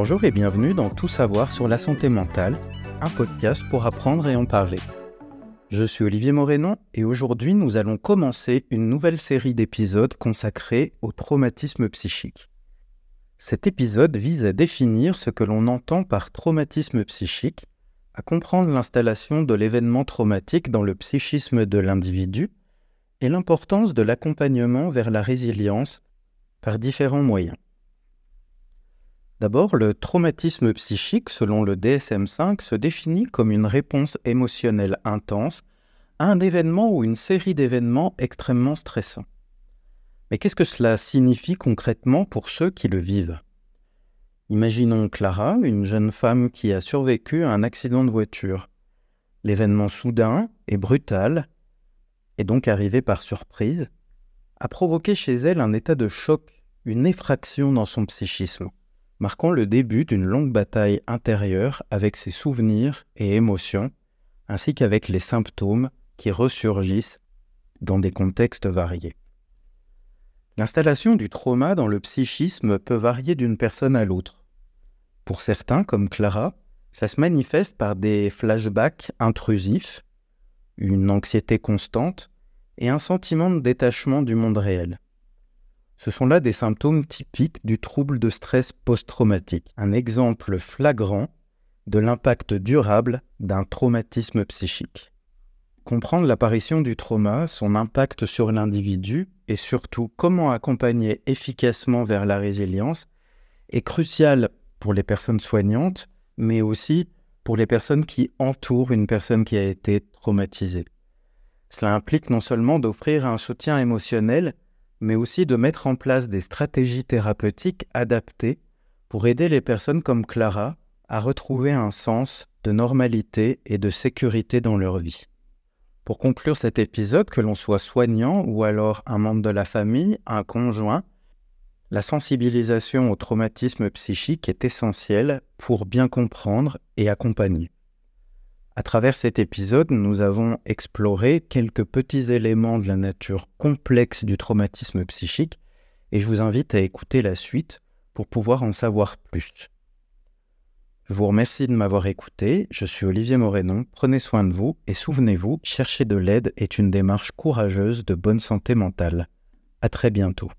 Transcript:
Bonjour et bienvenue dans Tout savoir sur la santé mentale, un podcast pour apprendre et en parler. Je suis Olivier Morénon et aujourd'hui nous allons commencer une nouvelle série d'épisodes consacrés au traumatisme psychique. Cet épisode vise à définir ce que l'on entend par traumatisme psychique, à comprendre l'installation de l'événement traumatique dans le psychisme de l'individu et l'importance de l'accompagnement vers la résilience par différents moyens. D'abord, le traumatisme psychique, selon le DSM5, se définit comme une réponse émotionnelle intense à un événement ou une série d'événements extrêmement stressants. Mais qu'est-ce que cela signifie concrètement pour ceux qui le vivent? Imaginons Clara, une jeune femme qui a survécu à un accident de voiture. L'événement soudain et brutal, et donc arrivé par surprise, a provoqué chez elle un état de choc, une effraction dans son psychisme marquant le début d'une longue bataille intérieure avec ses souvenirs et émotions, ainsi qu'avec les symptômes qui ressurgissent dans des contextes variés. L'installation du trauma dans le psychisme peut varier d'une personne à l'autre. Pour certains, comme Clara, ça se manifeste par des flashbacks intrusifs, une anxiété constante et un sentiment de détachement du monde réel. Ce sont là des symptômes typiques du trouble de stress post-traumatique, un exemple flagrant de l'impact durable d'un traumatisme psychique. Comprendre l'apparition du trauma, son impact sur l'individu et surtout comment accompagner efficacement vers la résilience est crucial pour les personnes soignantes, mais aussi pour les personnes qui entourent une personne qui a été traumatisée. Cela implique non seulement d'offrir un soutien émotionnel, mais aussi de mettre en place des stratégies thérapeutiques adaptées pour aider les personnes comme Clara à retrouver un sens de normalité et de sécurité dans leur vie. Pour conclure cet épisode, que l'on soit soignant ou alors un membre de la famille, un conjoint, la sensibilisation au traumatisme psychique est essentielle pour bien comprendre et accompagner. À travers cet épisode, nous avons exploré quelques petits éléments de la nature complexe du traumatisme psychique et je vous invite à écouter la suite pour pouvoir en savoir plus. Je vous remercie de m'avoir écouté, je suis Olivier Morénon, prenez soin de vous et souvenez-vous, chercher de l'aide est une démarche courageuse de bonne santé mentale. À très bientôt.